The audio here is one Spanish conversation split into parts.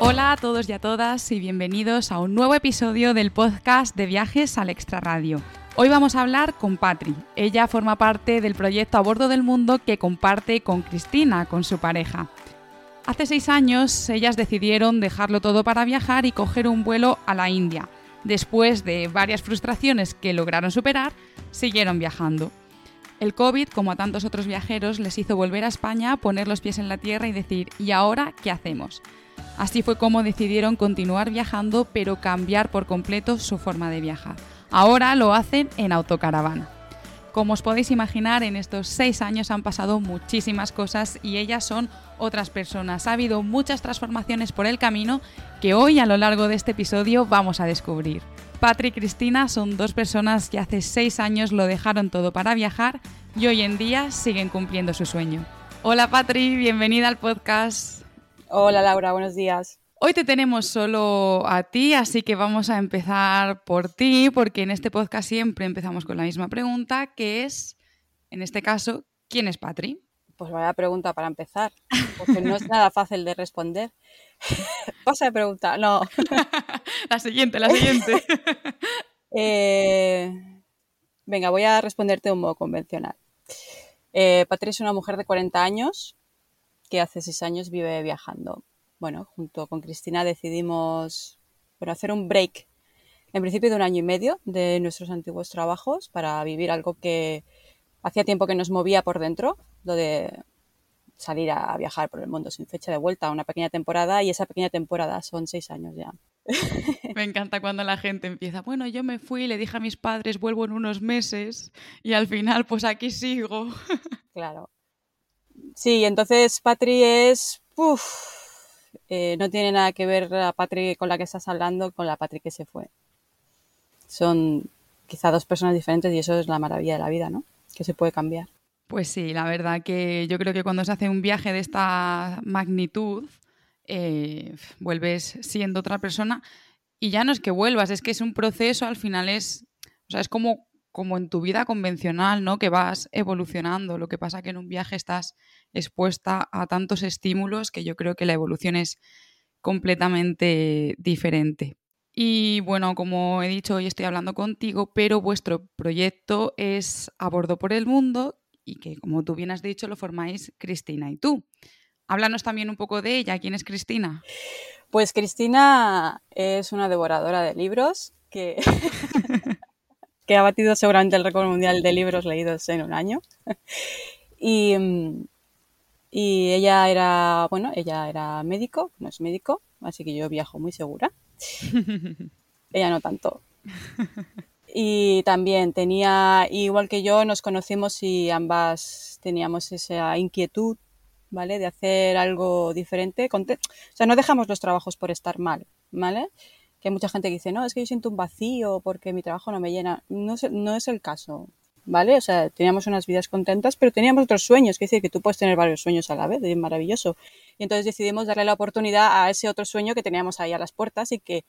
Hola a todos y a todas y bienvenidos a un nuevo episodio del podcast de viajes al extrarradio. Hoy vamos a hablar con Patri. Ella forma parte del proyecto A Bordo del Mundo que comparte con Cristina, con su pareja. Hace seis años ellas decidieron dejarlo todo para viajar y coger un vuelo a la India. Después de varias frustraciones que lograron superar, siguieron viajando. El COVID, como a tantos otros viajeros, les hizo volver a España, poner los pies en la tierra y decir, ¿y ahora qué hacemos? Así fue como decidieron continuar viajando, pero cambiar por completo su forma de viajar. Ahora lo hacen en autocaravana. Como os podéis imaginar, en estos seis años han pasado muchísimas cosas y ellas son otras personas. Ha habido muchas transformaciones por el camino que hoy a lo largo de este episodio vamos a descubrir. Patrick y Cristina son dos personas que hace seis años lo dejaron todo para viajar y hoy en día siguen cumpliendo su sueño. Hola Patri, bienvenida al podcast. Hola Laura, buenos días. Hoy te tenemos solo a ti, así que vamos a empezar por ti, porque en este podcast siempre empezamos con la misma pregunta, que es, en este caso, ¿quién es Patri? Pues vaya pregunta para empezar, porque no es nada fácil de responder. Pasa de pregunta, no. la siguiente, la siguiente. Eh, venga, voy a responderte de un modo convencional. Eh, Patri es una mujer de 40 años, que hace seis años vive viajando. Bueno, junto con Cristina decidimos hacer un break, en principio de un año y medio, de nuestros antiguos trabajos para vivir algo que hacía tiempo que nos movía por dentro, lo de salir a viajar por el mundo sin fecha de vuelta, una pequeña temporada, y esa pequeña temporada son seis años ya. Me encanta cuando la gente empieza, bueno, yo me fui, le dije a mis padres, vuelvo en unos meses, y al final, pues aquí sigo. Claro, Sí, entonces Patri es... Eh, no tiene nada que ver la Patri con la que estás hablando con la Patri que se fue. Son quizá dos personas diferentes y eso es la maravilla de la vida, ¿no? Que se puede cambiar. Pues sí, la verdad que yo creo que cuando se hace un viaje de esta magnitud, eh, vuelves siendo otra persona y ya no es que vuelvas, es que es un proceso, al final es, o sea, es como como en tu vida convencional, ¿no? Que vas evolucionando. Lo que pasa que en un viaje estás expuesta a tantos estímulos que yo creo que la evolución es completamente diferente. Y bueno, como he dicho, hoy estoy hablando contigo, pero vuestro proyecto es A Bordo por el Mundo y que, como tú bien has dicho, lo formáis Cristina y tú. Háblanos también un poco de ella. ¿Quién es Cristina? Pues Cristina es una devoradora de libros que que ha batido seguramente el récord mundial de libros leídos en un año. y, y ella era, bueno, ella era médico, no es médico, así que yo viajo muy segura. ella no tanto. Y también tenía, igual que yo, nos conocimos y ambas teníamos esa inquietud, ¿vale? De hacer algo diferente. O sea, no dejamos los trabajos por estar mal, ¿vale? Que hay mucha gente que dice, no, es que yo siento un vacío porque mi trabajo no me llena. No es, no es el caso, ¿vale? O sea, teníamos unas vidas contentas, pero teníamos otros sueños, que decir que tú puedes tener varios sueños a la vez, es maravilloso. Y entonces decidimos darle la oportunidad a ese otro sueño que teníamos ahí a las puertas y que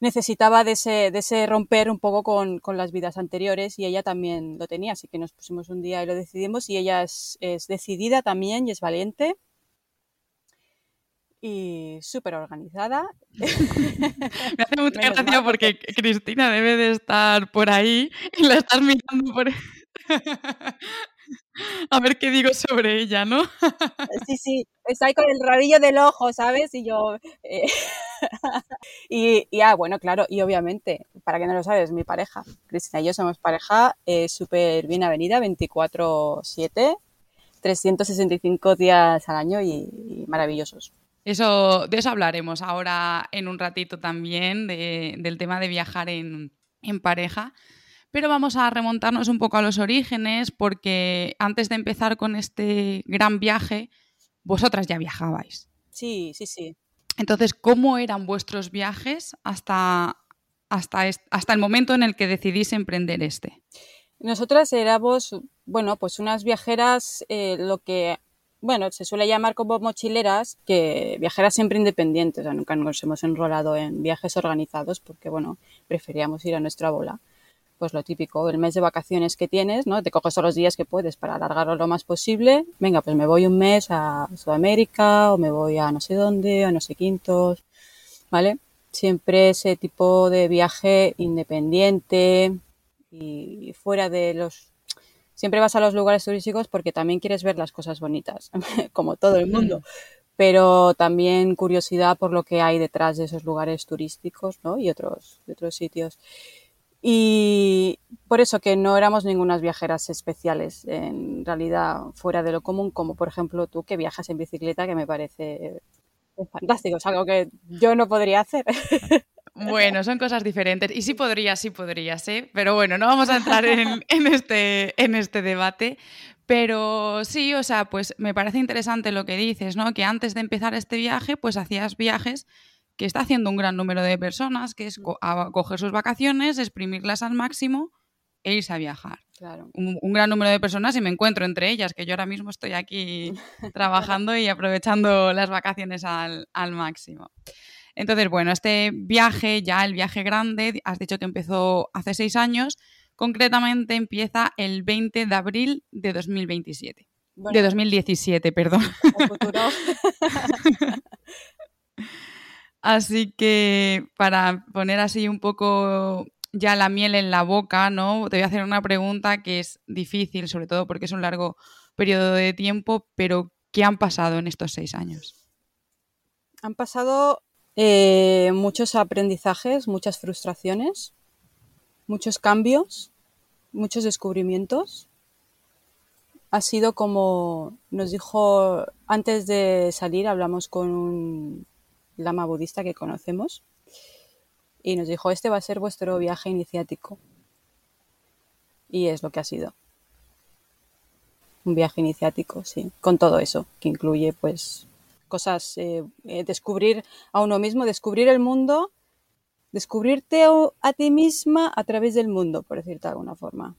necesitaba de ese, de ese romper un poco con, con, las vidas anteriores y ella también lo tenía, así que nos pusimos un día y lo decidimos y ella es, es decidida también y es valiente y súper organizada. Me hace mucha gracia porque Cristina debe de estar por ahí y la estás mirando por A ver qué digo sobre ella, ¿no? Sí, sí, está ahí con el rabillo del ojo, ¿sabes? Y yo... Eh, y, ah, bueno, claro, y obviamente, para que no lo sabes, mi pareja, Cristina y yo somos pareja eh, súper bien avenida, 24-7, 365 días al año y maravillosos. Eso, de eso hablaremos ahora en un ratito también, del tema de viajar en, pareja. Pero vamos a remontarnos un poco a los orígenes, porque antes de empezar con este gran viaje, vosotras ya viajabais. Sí, sí, sí. Entonces, ¿cómo eran vuestros viajes hasta hasta, hasta el momento en el que decidís emprender este? Nosotras éramos, bueno, pues unas viajeras, eh, lo que, bueno, se suele llamar como mochileras, que viajeras siempre independientes, o sea, nunca nos hemos enrolado en viajes organizados porque, bueno, preferíamos ir a nuestra bola. Pues lo típico, el mes de vacaciones que tienes, ¿no? Te coges todos los días que puedes para alargarlo lo más posible. Venga, pues me voy un mes a Sudamérica o me voy a no sé dónde, a no sé quintos, ¿vale? Siempre ese tipo de viaje independiente, y fuera de los... Siempre vas a los lugares turísticos porque también quieres ver las cosas bonitas, como todo el mundo, pero también curiosidad por lo que hay detrás de esos lugares turísticos ¿no? y otros, otros sitios. Y por eso que no éramos ningunas viajeras especiales, en realidad fuera de lo común, como por ejemplo tú que viajas en bicicleta, que me parece fantástico, es algo que yo no podría hacer. Bueno, son cosas diferentes. Y sí podría, sí podría, ¿sí? Pero bueno, no vamos a entrar en, este, en este debate. Pero sí, o sea, pues me parece interesante lo que dices, ¿no? Que antes de empezar este viaje, pues hacías viajes que está haciendo un gran número de personas, que es coger sus vacaciones, exprimirlas al máximo e irse a viajar. Claro. Un, gran número de personas y me encuentro entre ellas, que yo ahora mismo estoy aquí trabajando y aprovechando las vacaciones al, al máximo. Entonces, bueno, este viaje, ya el viaje grande, has dicho que empezó hace seis años, concretamente empieza el 20 de abril de 2027. de 2017, perdón. así que para poner así un poco ya la miel en la boca, ¿no? Te voy a hacer una pregunta que es difícil, sobre todo porque es un largo periodo de tiempo, pero ¿qué han pasado en estos seis años? Han pasado eh, muchos aprendizajes, muchas frustraciones, muchos cambios, muchos descubrimientos. Ha sido como nos dijo antes de salir, hablamos con un lama budista que conocemos y nos dijo, este va a ser vuestro viaje iniciático. Y es lo que ha sido. Un viaje iniciático, sí, con todo eso, que incluye pues cosas, eh, eh, descubrir a uno mismo, descubrir el mundo, descubrirte a, ti misma a través del mundo, por decirte de alguna forma.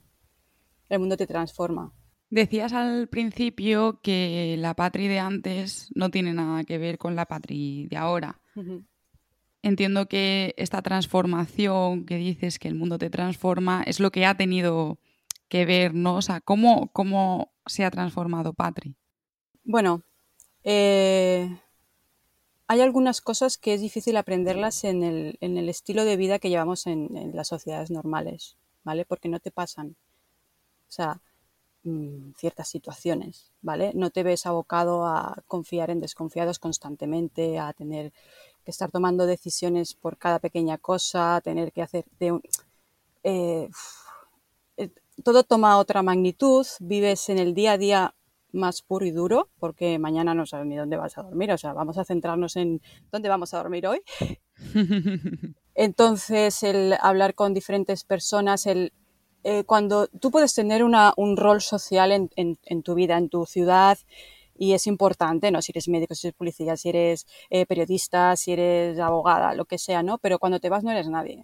El mundo te transforma. Decías al principio que la patria de antes no tiene nada que ver con la patria de ahora. Entiendo que esta transformación que dices que el mundo te transforma es lo que ha tenido que ver, ¿no? O sea, ¿cómo, cómo se ha transformado Patri? Bueno, eh, hay algunas cosas que es difícil aprenderlas en el, estilo de vida que llevamos en, las sociedades normales, ¿vale? Porque no te pasan. O sea, mm, ciertas situaciones, ¿vale? No te ves abocado a confiar en desconfiados constantemente, a tener que estar tomando decisiones por cada pequeña cosa, a tener que hacer de un, eh, eh, todo toma otra magnitud, vives en el día a día más puro y duro, porque mañana no sabes ni dónde vas a dormir. O sea, vamos a centrarnos en dónde vamos a dormir hoy. Entonces, el hablar con diferentes personas, el eh, cuando tú puedes tener una, un rol social en, en, tu vida, en tu ciudad, y es importante, ¿no? Si eres médico, si eres policía, si eres eh, periodista, si eres abogada, lo que sea, ¿no? Pero cuando te vas no eres nadie.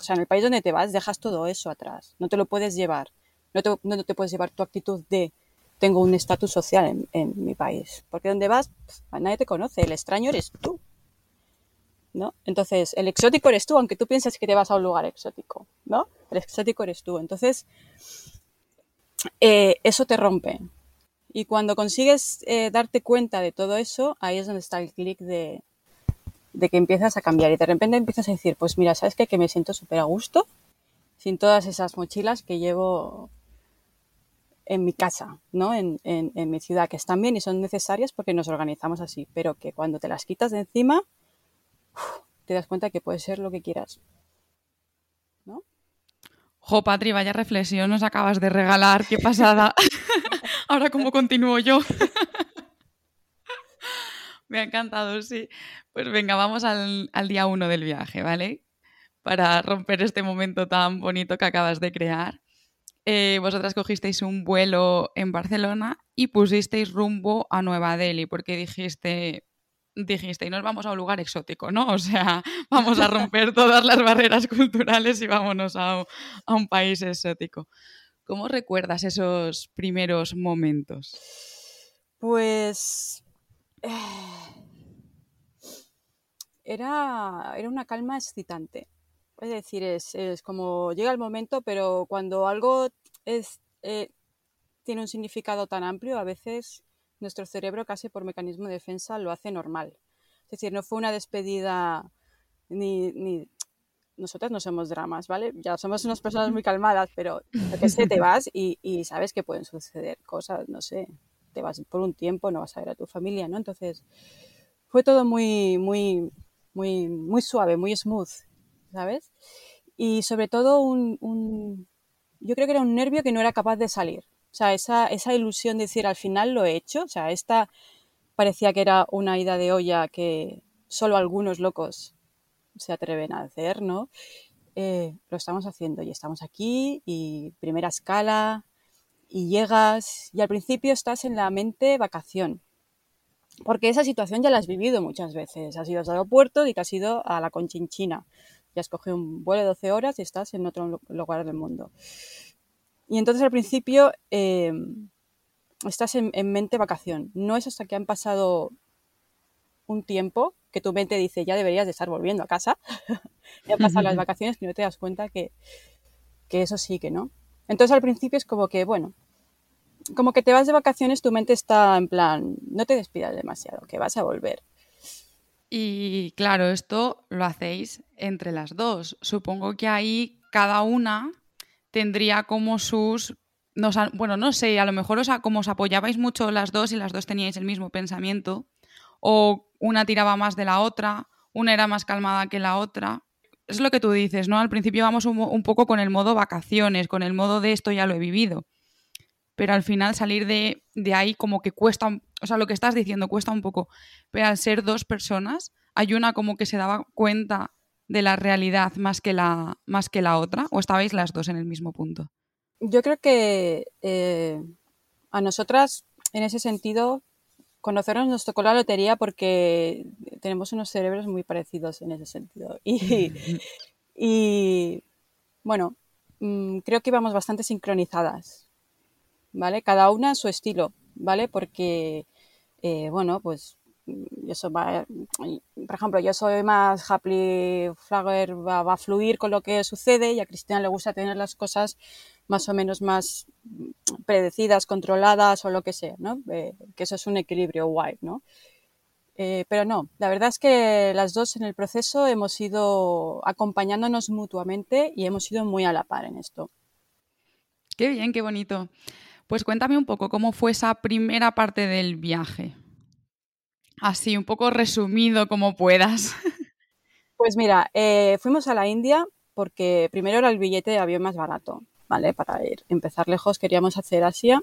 O sea, en el país donde te vas dejas todo eso atrás. No te lo puedes llevar. No te, no te puedes llevar tu actitud de tengo un estatus social en, mi país. Porque donde vas, nadie te conoce, el extraño eres tú. ¿No? Entonces, el exótico eres tú, aunque tú pienses que te vas a un lugar exótico, ¿no? El exótico eres tú. Entonces, eh, eso te rompe. Y cuando consigues eh, darte cuenta de todo eso, ahí es donde está el clic de, de, que empiezas a cambiar. Y de repente empiezas a decir, pues mira, ¿sabes qué? Que me siento súper a gusto sin todas esas mochilas que llevo en mi casa, ¿no? En, en, mi ciudad, que están bien y son necesarias porque nos organizamos así, pero que cuando te las quitas de encima, te das cuenta que puede ser lo que quieras. ¿No? Jo, Patri, vaya reflexión nos acabas de regalar, qué pasada. Ahora, ¿cómo continúo yo? Me ha encantado, sí. Pues venga, vamos al, al día uno del viaje, ¿vale? Para romper este momento tan bonito que acabas de crear. Eh, vosotras cogisteis un vuelo en Barcelona y pusisteis rumbo a Nueva Delhi porque dijiste, dijiste, y nos vamos a un lugar exótico, ¿no? O sea, vamos a romper todas las barreras culturales y vámonos a, un país exótico. ¿Cómo recuerdas esos primeros momentos? Pues eh, era, era una calma excitante. Es decir, es, como llega el momento, pero cuando algo es, eh, tiene un significado tan amplio, a veces nuestro cerebro casi por mecanismo de defensa lo hace normal. Es decir, no fue una despedida ni, ni nosotras no somos dramas, ¿vale? Ya somos unas personas muy calmadas, pero que sé, te vas y, y, sabes que pueden suceder cosas, no sé, te vas por un tiempo, no vas a ver a tu familia, ¿no? Entonces, fue todo muy, muy, muy, muy suave, muy smooth, ¿sabes? Y sobre todo un, un, yo creo que era un nervio que no era capaz de salir. O sea, esa, esa ilusión de decir al final lo he hecho, o sea, esta parecía que era una ida de olla que solo algunos locos se atreven a hacer, ¿no? Eh, lo estamos haciendo y estamos aquí y primera escala y llegas y al principio estás en la mente vacación. Porque esa situación ya la has vivido muchas veces. Has ido al aeropuerto y te has ido a la Conchinchina. Ya has cogido un vuelo de 12 horas y estás en otro lugar del mundo. Y entonces al principio em, estás en, mente vacación. No es hasta que han pasado un tiempo que tu mente dice ya deberías de estar volviendo a casa. ya han pasado las vacaciones y no te das cuenta que, que eso sí que no. Entonces al principio es como que, bueno, como que te vas de vacaciones, tu mente está en plan, no te despidas demasiado, que vas a volver. Y claro, esto lo hacéis entre las dos. Supongo que ahí cada una tendría como sus... bueno, no sé, a lo mejor os, como os apoyabais mucho las dos y las dos teníais el mismo pensamiento, o una tiraba más de la otra, una era más calmada que la otra. Es lo que tú dices, ¿no? Al principio vamos un, poco con el modo vacaciones, con el modo de esto ya lo he vivido. Pero al final salir de, de ahí como que cuesta, o sea, lo que estás diciendo cuesta un poco. Pero al ser dos personas, hay una como que se daba cuenta de la realidad más que la, más que la otra? ¿O estabais las dos en el mismo punto? Yo creo que eh, a nosotras, en ese sentido, conocernos nos tocó la lotería porque tenemos unos cerebros muy parecidos en ese sentido. Y, y bueno, mm, creo que íbamos bastante sincronizadas, ¿vale? Cada una a su estilo, ¿vale? Porque, eh, bueno, pues eso va, por ejemplo, yo soy más happy flagger, va, a fluir con lo que sucede y a Cristina le gusta tener las cosas más o menos más predecidas, controladas o lo que sea, ¿no? Eh, que eso es un equilibrio guay, ¿no? Eh, pero no, la verdad es que las dos en el proceso hemos ido acompañándonos mutuamente y hemos ido muy a la par en esto. Qué bien, qué bonito. Pues cuéntame un poco cómo fue esa primera parte del viaje. Así, un poco resumido como puedas. Pues mira, eh, fuimos a la India porque primero era el billete de avión más barato, ¿vale? Para ir, empezar lejos queríamos hacer Asia.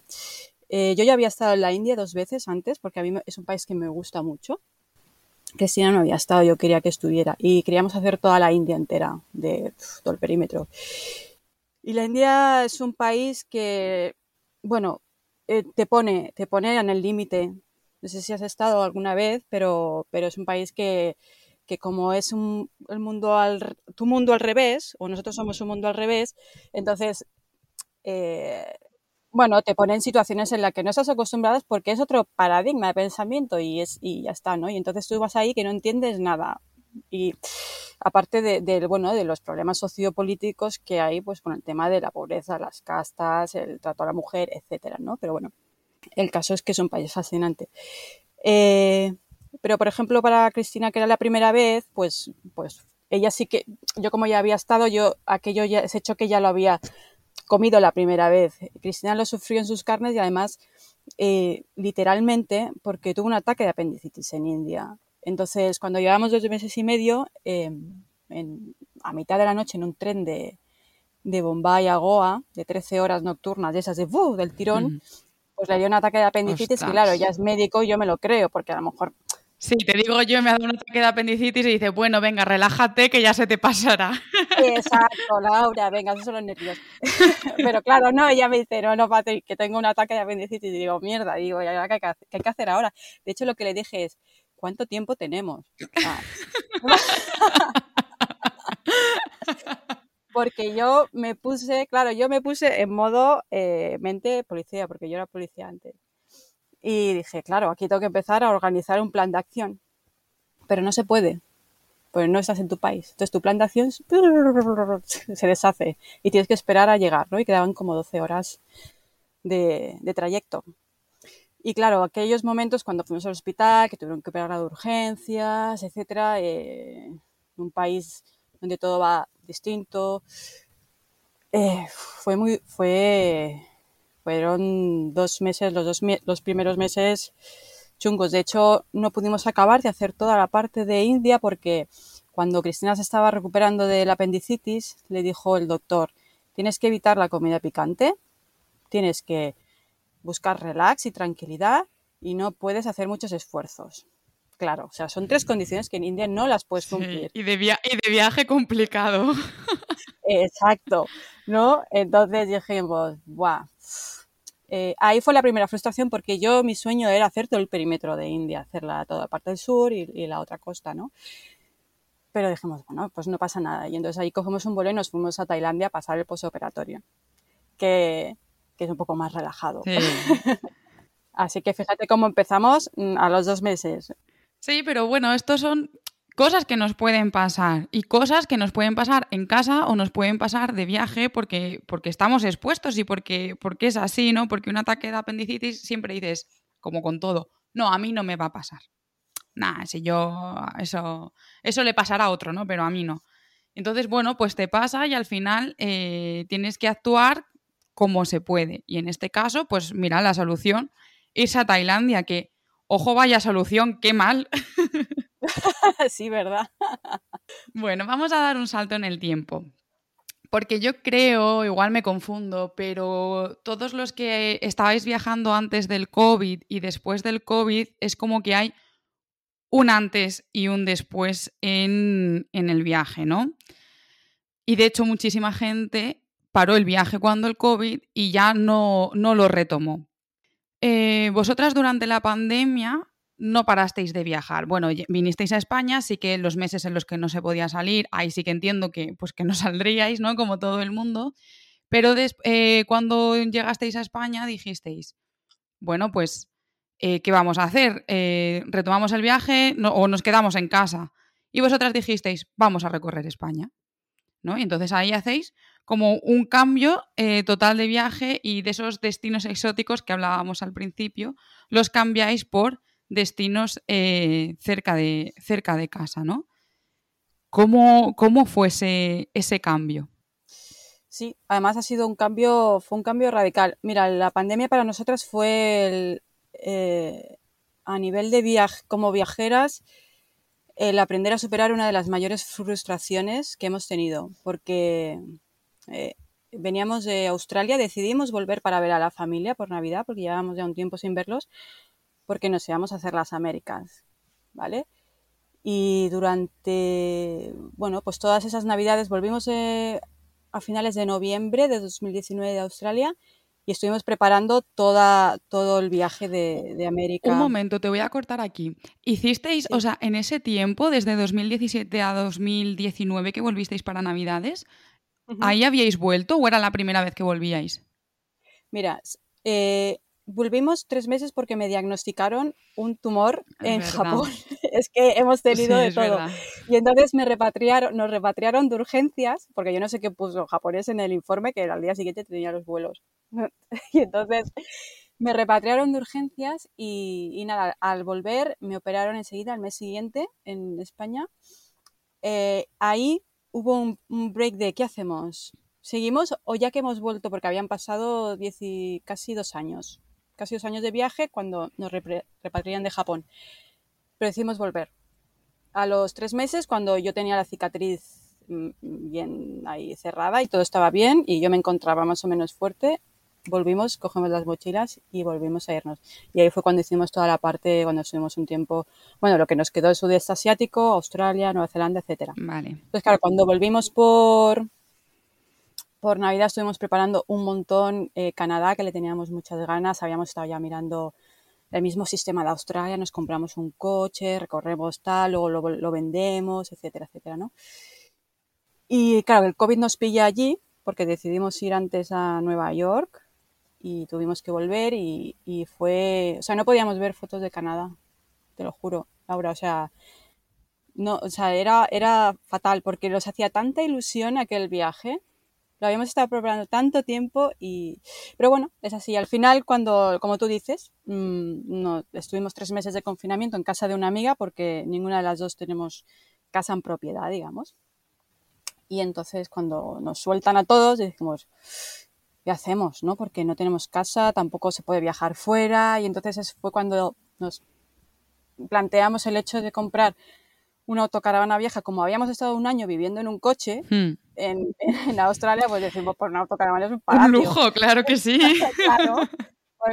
Eh, yo ya había estado en la India dos veces antes porque a mí es un país que me gusta mucho. Cristina no había estado, yo quería que estuviera. Y queríamos hacer toda la India entera, de todo el perímetro. Y la India es un país que, bueno, eh, te, pone, te pone en el límite no sé si has estado alguna vez, pero, pero es un país que, que como es un, el mundo al, tu mundo al revés, o nosotros somos un mundo al revés, entonces, eh, bueno, te pone en situaciones en las que no estás acostumbradas porque es otro paradigma de pensamiento y, es, y ya está, ¿no? Y entonces tú vas ahí que no entiendes nada. Y aparte de, bueno, de los problemas sociopolíticos que hay pues con el tema de la pobreza, las castas, el trato a la mujer, etcétera, ¿no? Pero bueno, el caso es que es un país fascinante. Eh, pero, por ejemplo, para Cristina, que era la primera vez, pues, pues ella sí que, yo como ya había estado, yo aquello ya, ese hecho que ya lo había comido la primera vez. Cristina lo sufrió en sus carnes y además, eh, literalmente, porque tuvo un ataque de apendicitis en India. Entonces, cuando llevábamos dos meses y medio, em, a mitad de la noche en un tren de, de Bombay a Goa, de 13 horas nocturnas, de esas de ¡buf! del tirón, pues le dio un ataque de apendicitis y claro, ya es médico y yo me lo creo, porque a lo mejor... Sí, te digo yo, me ha dado un ataque de apendicitis y dice, bueno, venga, relájate que ya se te pasará. Exacto, Laura, venga, esos son los nervios. Pero claro, no, ella me dice, no, no, que tengo un ataque de apendicitis y digo, mierda, digo, ¿qué hay que hacer ahora? De hecho, lo que le dije es, ¿cuánto tiempo tenemos? porque yo me puse, claro, yo me puse en modo eh, mente policía, porque yo era policía antes. Y dije, claro, aquí tengo que empezar a organizar un plan de acción. Pero no se puede, pues no estás en tu país. Entonces tu plan de acción se deshace y tienes que esperar a llegar, ¿no? Y quedaban como 12 horas de, trayecto. Y claro, aquellos momentos cuando fuimos al hospital, que tuvieron que operar de urgencias, etcétera, eh, un país donde todo va distinto. Eh, fue muy, fue, fueron dos meses, los dos los primeros meses chungos. De hecho, no pudimos acabar de hacer toda la parte de India porque cuando Cristina se estaba recuperando del apendicitis, le dijo el doctor, tienes que evitar la comida picante, tienes que buscar relax y tranquilidad y no puedes hacer muchos esfuerzos claro. O sea, son tres condiciones que en India no las puedes cumplir. y, de y de viaje complicado. Exacto, ¿no? Entonces dijimos, ¡buah! Eh, ahí fue la primera frustración porque yo, mi sueño era hacer todo el perímetro de India, hacer la, toda la parte del sur y, la otra costa, ¿no? Pero dijimos, bueno, pues no pasa nada. Y entonces ahí cogemos un vuelo y nos fuimos a Tailandia a pasar el posoperatorio, que, que es un poco más relajado. Así que fíjate cómo empezamos mm, a los dos meses. Sí, pero bueno, estos son cosas que nos pueden pasar y cosas que nos pueden pasar en casa o nos pueden pasar de viaje porque, porque estamos expuestos y porque, porque es así, ¿no? Porque un ataque de apendicitis siempre dices, como con todo, no, a mí no me va a pasar. Nada, si yo, eso, eso le pasará a otro, ¿no? Pero a mí no. Entonces, bueno, pues te pasa y al final eh, tienes que actuar como se puede. Y en este caso, pues mira, la solución es a Tailandia, que Ojo, vaya solución, qué mal. sí, ¿verdad? bueno, vamos a dar un salto en el tiempo. Porque yo creo, igual me confundo, pero todos los que estabais viajando antes del COVID y después del COVID es como que hay un antes y un después en, en el viaje, ¿no? Y de hecho muchísima gente paró el viaje cuando el COVID y ya no, no lo retomó. Eh, vosotras durante la pandemia no parasteis de viajar. Bueno, vinisteis a España, sí que los meses en los que no se podía salir, ahí sí que entiendo que, pues que no saldríais, ¿no? Como todo el mundo. Pero eh, cuando llegasteis a España dijisteis, bueno, pues, eh, ¿qué vamos a hacer? ¿Retomamos el viaje o nos quedamos en casa? Y vosotras dijisteis, vamos a recorrer España. ¿No? Entonces ahí hacéis como un cambio eh, total de viaje y de esos destinos exóticos que hablábamos al principio, los cambiáis por destinos eh, cerca, de, cerca de casa, ¿no? ¿Cómo, cómo fue ese, cambio? Sí, además ha sido un cambio, fue un cambio radical. Mira, la pandemia para nosotras fue eh, a nivel de viaje, como viajeras, el aprender a superar una de las mayores frustraciones que hemos tenido, porque eh, veníamos de Australia, decidimos volver para ver a la familia por Navidad, porque llevábamos ya un tiempo sin verlos, porque nos íbamos a hacer las Américas, ¿vale? Y durante, bueno, pues todas esas Navidades volvimos eh, a finales de noviembre de 2019 de Australia y estuvimos preparando toda, todo el viaje de, América. Un momento, te voy a cortar aquí. ¿Hicisteis, o sea, en ese tiempo, desde 2017 a 2019 que volvisteis para Navidades, ¿ahí habíais vuelto o era la primera vez que volvíais? Mira, eh, volvimos tres meses porque me diagnosticaron un tumor en Japón. es que hemos tenido de todo. Y entonces me repatriaron, nos repatriaron de urgencias, porque yo no sé qué puso japonés en el informe, que al día siguiente tenía los vuelos. y entonces me repatriaron de urgencias y, nada, al volver me operaron enseguida, al mes siguiente, en España. Eh, ahí hubo un, break de ¿qué hacemos? ¿Seguimos o ya que hemos vuelto, porque habían pasado casi dos años, casi dos años de viaje cuando nos repatrian de Japón? Pero decidimos volver. A los tres meses, cuando yo tenía la cicatriz mm, bien ahí cerrada y todo estaba bien y yo me encontraba más o menos fuerte, volvimos, cogemos las mochilas y volvimos a irnos. Y ahí fue cuando hicimos toda la parte, cuando estuvimos un tiempo, bueno, lo que nos quedó el sudeste asiático, Australia, Nueva Zelanda, etcétera. Vale. Entonces, claro, cuando volvimos por, por Navidad estuvimos preparando un montón eh, Canadá, que le teníamos muchas ganas, habíamos estado ya mirando el mismo sistema de Australia, nos compramos un coche, recorremos tal, luego lo, lo vendemos, etcétera, etcétera, ¿no? Y claro, el COVID nos pilla allí porque decidimos ir antes a Nueva York y tuvimos que volver y, y, fue, o sea, no podíamos ver fotos de Canadá, te lo juro, Laura, o sea, no, o sea, era, era fatal porque nos hacía tanta ilusión aquel viaje, lo habíamos estado preparando tanto tiempo y, pero bueno, es así, al final cuando, como tú dices, mmm, no, estuvimos tres meses de confinamiento en casa de una amiga porque ninguna de las dos tenemos casa en propiedad, digamos. Y entonces cuando nos sueltan a todos, decimos, ¿qué hacemos? ¿no? Porque no tenemos casa, tampoco se puede viajar fuera. Y entonces fue cuando nos planteamos el hecho de comprar una autocaravana vieja. Como habíamos estado un año viviendo en un coche hmm. en, en, Australia, pues decimos, por una autocaravana es un palacio. Un lujo, claro que sí. claro.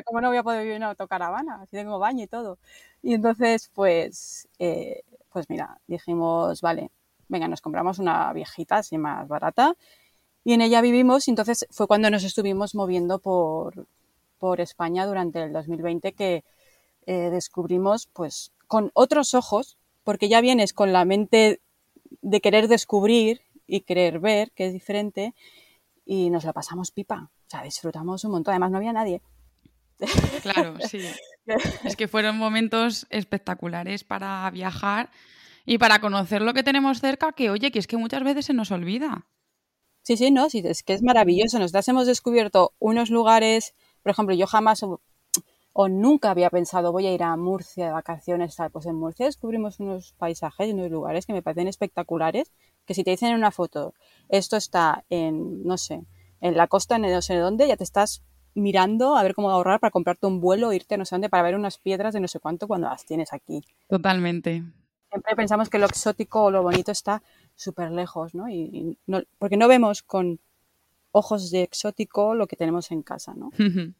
¿Cómo no voy a poder vivir en una autocaravana? Si tengo baño y todo. Y entonces, pues, eh, pues mira, dijimos, vale, venga, nos compramos una viejita así más barata y en ella vivimos y entonces fue cuando nos estuvimos moviendo por, por España durante el 2020 que eh, descubrimos pues con otros ojos, porque ya vienes con la mente de querer descubrir y querer ver, que es diferente, y nos la pasamos pipa. O sea, disfrutamos un montón. Además, no había nadie. Claro, sí. Es que fueron momentos espectaculares para viajar y para conocer lo que tenemos cerca, que oye, que es que muchas veces se nos olvida. Sí, sí, no, sí, es que es maravilloso. Nosotras hemos descubierto unos lugares, por ejemplo, yo jamás o, nunca había pensado voy a ir a Murcia de vacaciones, tal. Pues en Murcia descubrimos unos paisajes y unos lugares que me parecen espectaculares, que si te dicen en una foto, esto está en, no sé, en la costa, en no sé dónde, ya te estás mirando a ver cómo ahorrar para comprarte un vuelo, irte no sé dónde para ver unas piedras de no sé cuánto cuando las tienes aquí. Totalmente siempre pensamos que lo exótico o lo bonito está súper lejos, ¿no? Y, no, porque no vemos con ojos de exótico lo que tenemos en casa, ¿no?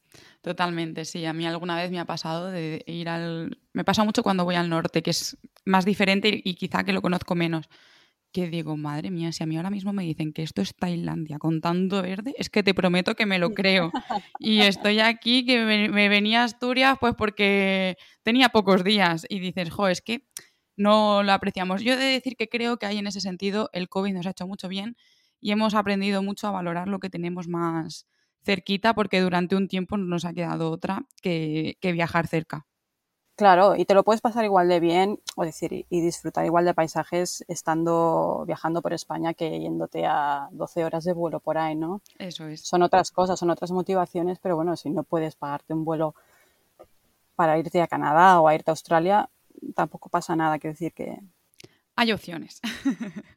Totalmente, sí. A mí alguna vez me ha pasado de ir al... Me pasa mucho cuando voy al norte, que es más diferente y quizá que lo conozco menos. Que digo, madre mía, si a mí ahora mismo me dicen que esto es Tailandia con tanto verde, es que te prometo que me lo creo. Y estoy aquí, que me, me venía a Asturias, pues porque tenía pocos días. Y dices, jo, es que no lo apreciamos. Yo he de decir que creo que ahí en ese sentido el COVID nos ha hecho mucho bien y hemos aprendido mucho a valorar lo que tenemos más cerquita porque durante un tiempo no nos ha quedado otra que, viajar cerca. Claro, y te lo puedes pasar igual de bien, o decir, y disfrutar igual de paisajes estando viajando por España que yéndote a 12 horas de vuelo por ahí, ¿no? Eso es. Son otras cosas, son otras motivaciones, pero bueno, si no puedes pagarte un vuelo para irte a Canadá o a irte a Australia, tampoco pasa nada, quiero decir que... Hay opciones.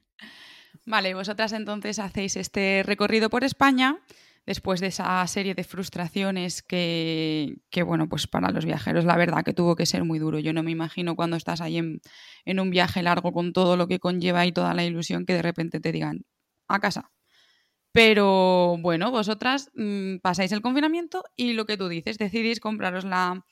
vale, vosotras entonces hacéis este recorrido por España después de esa serie de frustraciones que, que, bueno, pues para los viajeros la verdad que tuvo que ser muy duro. Yo no me imagino cuando estás ahí en, en un viaje largo con todo lo que conlleva y toda la ilusión que de repente te digan a casa. Pero bueno, vosotras mmm, pasáis el confinamiento y lo que tú dices, decidís compraros la,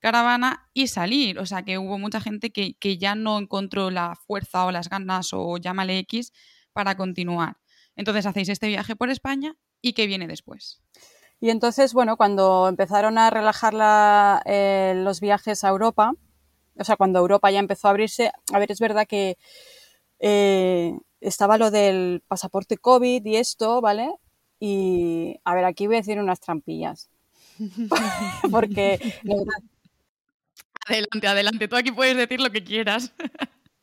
caravana y salir. O sea que hubo mucha gente que, que ya no encontró la fuerza o las ganas o llámale X para continuar. Entonces hacéis este viaje por España y ¿qué viene después? Y entonces, bueno, cuando empezaron a relajar la, eh, los viajes a Europa, o sea, cuando Europa ya empezó a abrirse, a ver, es verdad que eh, estaba lo del pasaporte COVID y esto, ¿vale? Y, a ver, aquí voy a decir unas trampillas. Porque Adelante, adelante. Tú aquí puedes decir lo que quieras.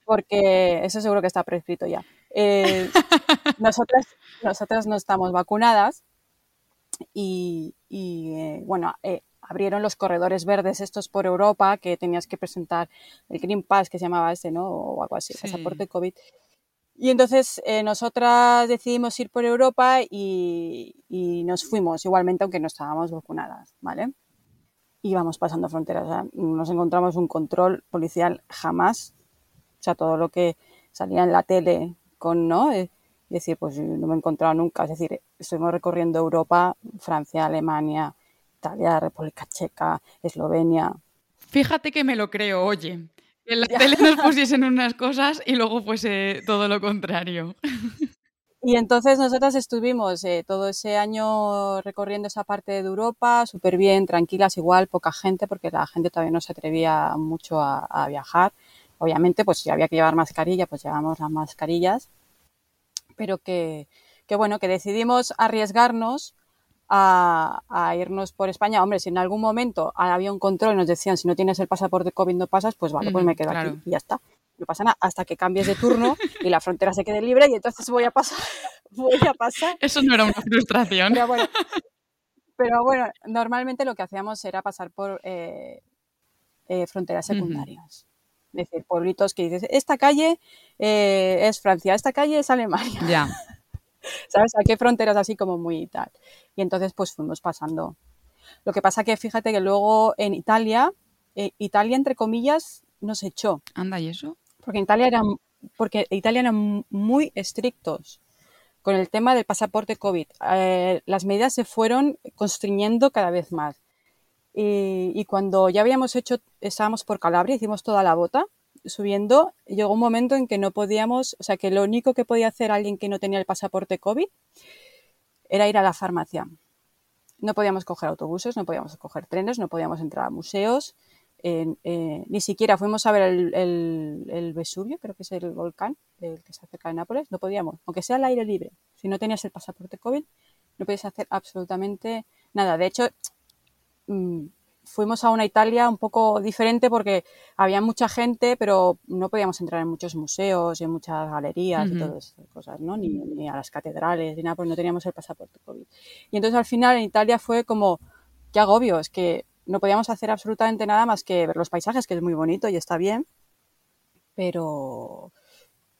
Porque eso seguro que está prescrito ya. Eh, nosotras, nosotras no estamos vacunadas y, eh, bueno, eh, abrieron los corredores verdes estos por Europa que tenías que presentar el Green Pass que se llamaba ese, ¿no? O algo así, pasaporte COVID. Y entonces nosotras decidimos ir por Europa y, y, nos fuimos igualmente aunque no estábamos vacunadas, ¿vale? íbamos pasando fronteras. Sea, nos encontramos un control policial jamás. O sea, todo lo que salía en la tele con, ¿no? Es decir, pues no me he encontrado nunca. Es decir, estuvimos recorriendo Europa, Francia, Alemania, Italia, República Checa, Eslovenia. Fíjate que me lo creo, oye. Que en la tele nos pusiesen unas cosas y luego fuese todo lo contrario. Y entonces nosotras estuvimos eh, todo ese año recorriendo esa parte de Europa, súper bien, tranquilas, igual, poca gente, porque la gente todavía no se atrevía mucho a, viajar. Obviamente, pues si había que llevar mascarilla, pues llevamos las mascarillas. Pero que, que bueno, que decidimos arriesgarnos a, irnos por España. Hombre, si en algún momento había un control y nos decían si no tienes el pasaporte COVID no pasas, pues vale, pues me quedo aquí y ya está no pasa nada, hasta que cambies de turno y la frontera se quede libre y entonces voy a pasar, voy a pasar. Eso no era una frustración. Pero bueno, normalmente lo que hacíamos era pasar por eh, eh, fronteras secundarias. Es decir, pueblitos que dices, esta calle eh, es Francia, esta calle es Alemania. Ya. ¿Sabes? Hay fronteras así como muy tal. Y entonces pues fuimos pasando. Lo que pasa que fíjate que luego en Italia, Italia entre comillas nos echó. Anda, ¿y eso? porque en Italia eran, porque Italia eran muy estrictos con el tema del pasaporte COVID. Eh, las medidas se fueron constriñendo cada vez más. Y, cuando ya habíamos hecho, estábamos por Calabria, hicimos toda la bota, subiendo, llegó un momento en que no podíamos, o sea, que lo único que podía hacer alguien que no tenía el pasaporte COVID era ir a la farmacia. No podíamos coger autobuses, no podíamos coger trenes, no podíamos entrar a museos, eh, ni siquiera fuimos a ver el, Vesubio, creo que es el volcán el que está cerca de Nápoles, no podíamos, aunque sea al aire libre, si no tenías el pasaporte COVID, no podías hacer absolutamente nada. De hecho, mm, fuimos a una Italia un poco diferente porque había mucha gente, pero no podíamos entrar en muchos museos y en muchas galerías y todas esas cosas, ¿no? Ni, a las catedrales, ni nada, porque no teníamos el pasaporte COVID. Y entonces al final en Italia fue como, qué agobio, es que no podíamos hacer absolutamente nada más que ver los paisajes, que es muy bonito y está bien, pero